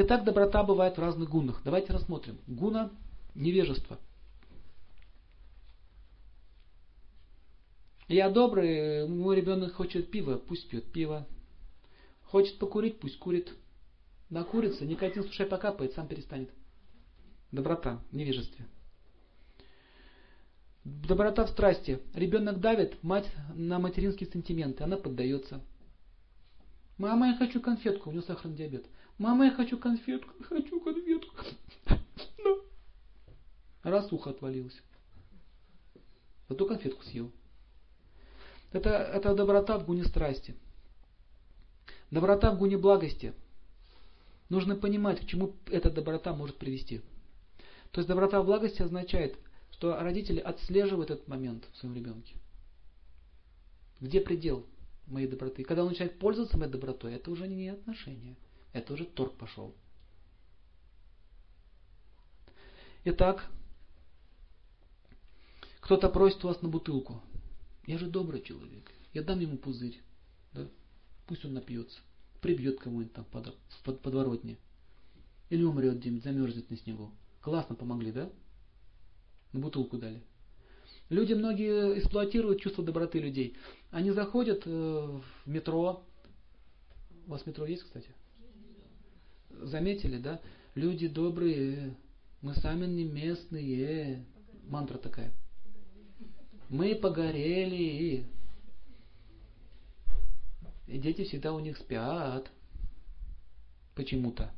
Итак, доброта бывает в разных гунах. Давайте рассмотрим. Гуна – невежество. Я добрый, мой ребенок хочет пива, пусть пьет пиво. Хочет покурить, пусть курит. Накурится, никотин с ушей покапает, сам перестанет. Доброта невежестве. Доброта в страсти. Ребенок давит, мать на материнские сантименты, она поддается. Мама, я хочу конфетку, у него сахарный диабет. Мама, я хочу конфетку, хочу конфетку. Раз ухо отвалилось. Зато конфетку съел. Это, это доброта в гуне страсти. Доброта в гуне благости. Нужно понимать, к чему эта доброта может привести. То есть доброта в благости означает, что родители отслеживают этот момент в своем ребенке. Где предел моей доброты? Когда он начинает пользоваться моей добротой, это уже не отношения. Это уже торг пошел. Итак, кто-то просит вас на бутылку. Я же добрый человек. Я дам ему пузырь. Да? Пусть он напьется. Прибьет кому-нибудь там под, под подворотне. Или умрет где-нибудь, замерзнет на снегу. Классно помогли, да? На бутылку дали. Люди многие эксплуатируют чувство доброты людей. Они заходят э, в метро. У вас метро есть, кстати? Заметили, да? Люди добрые, мы сами не местные. Мантра такая. Мы погорели. И дети всегда у них спят. Почему-то.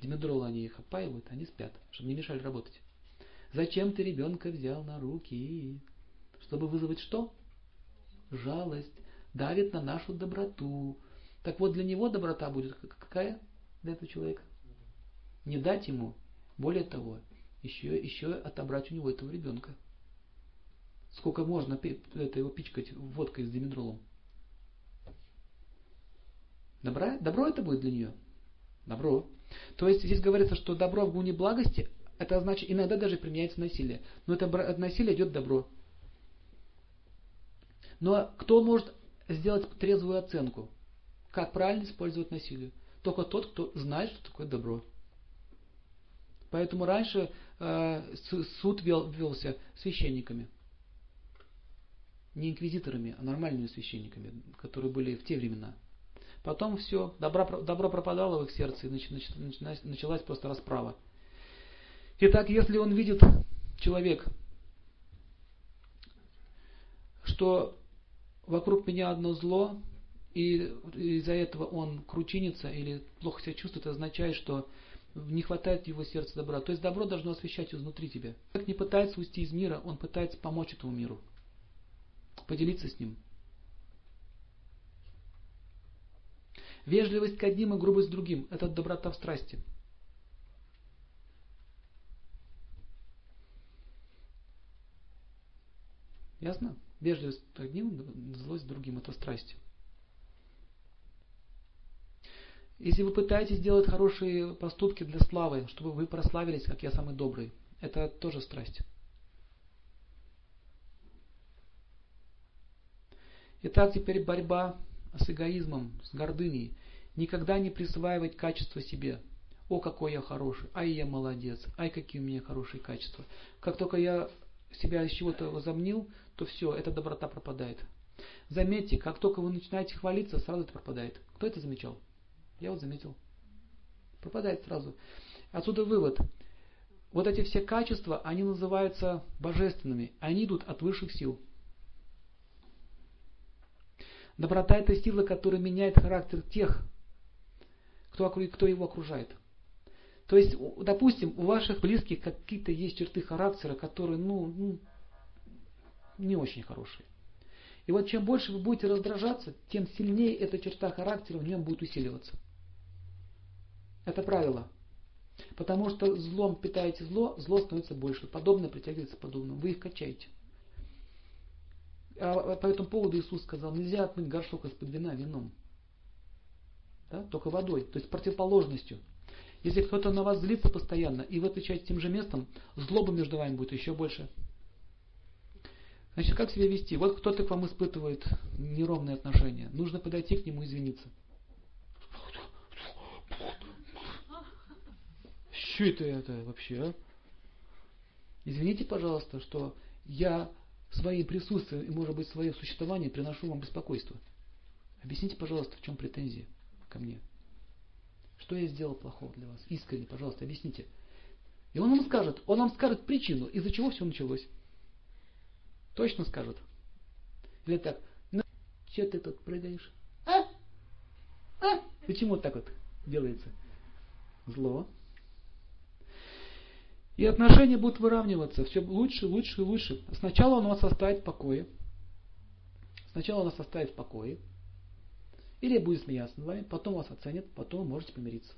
Димедрол они их опаивают, они спят, чтобы не мешали работать. Зачем ты ребенка взял на руки? Чтобы вызвать что? Жалость. Давит на нашу доброту. Так вот, для него доброта будет какая? Для этого человека. Не дать ему. Более того, еще, еще отобрать у него этого ребенка. Сколько можно это его пичкать водкой с димедролом? Добро, добро это будет для нее? Добро. То есть здесь говорится, что добро в гуне благости, это значит иногда даже применяется насилие. Но это от насилия идет добро. Но кто может сделать трезвую оценку? Как правильно использовать насилие? Только тот, кто знает, что такое добро. Поэтому раньше э, суд вел, велся священниками не инквизиторами, а нормальными священниками, которые были в те времена. Потом все, добро, добро пропадало в их сердце, и началась, началась просто расправа. Итак, если он видит, человек, что вокруг меня одно зло, и из-за этого он кручинится или плохо себя чувствует, означает, что не хватает его сердце добра. То есть добро должно освещать изнутри тебя. Человек не пытается уйти из мира, он пытается помочь этому миру поделиться с ним. Вежливость к одним и грубость к другим – это доброта в страсти. Ясно? Вежливость к одним, злость к другим – это страсть. Если вы пытаетесь делать хорошие поступки для славы, чтобы вы прославились, как я самый добрый, это тоже страсть. Итак, теперь борьба с эгоизмом, с гордыней. Никогда не присваивать качество себе. О, какой я хороший, ай, я молодец, ай, какие у меня хорошие качества. Как только я себя из чего-то возомнил, то все, эта доброта пропадает. Заметьте, как только вы начинаете хвалиться, сразу это пропадает. Кто это замечал? Я вот заметил. Пропадает сразу. Отсюда вывод. Вот эти все качества, они называются божественными. Они идут от высших сил. Доброта – это сила, которая меняет характер тех, кто, кто его окружает. То есть, допустим, у ваших близких какие-то есть черты характера, которые, ну, ну, не очень хорошие. И вот чем больше вы будете раздражаться, тем сильнее эта черта характера в нем будет усиливаться. Это правило. Потому что злом питаете зло, зло становится больше. Подобное притягивается подобным. Вы их качаете. А по этому поводу Иисус сказал, нельзя отмыть горшок из-под вина вином. Да? Только водой, то есть противоположностью. Если кто-то на вас злится постоянно, и вы отвечаете тем же местом, злоба между вами будет еще больше. Значит, как себя вести? Вот кто-то к вам испытывает неровные отношения. Нужно подойти к нему и извиниться. Что это, это вообще, а? Извините, пожалуйста, что я своим присутствием и, может быть, своим существованием приношу вам беспокойство. Объясните, пожалуйста, в чем претензии ко мне. Что я сделал плохого для вас? Искренне, пожалуйста, объясните. И он вам скажет, он вам скажет причину, из-за чего все началось. Точно скажет. Или так, ну, что ты тут прыгаешь? А? А? Почему так вот делается? Зло. И отношения будут выравниваться все лучше, лучше и лучше. Сначала он вас оставит в покое. Сначала он вас оставит в покое. Или будет смеяться над вами, потом вас оценит, потом вы можете помириться.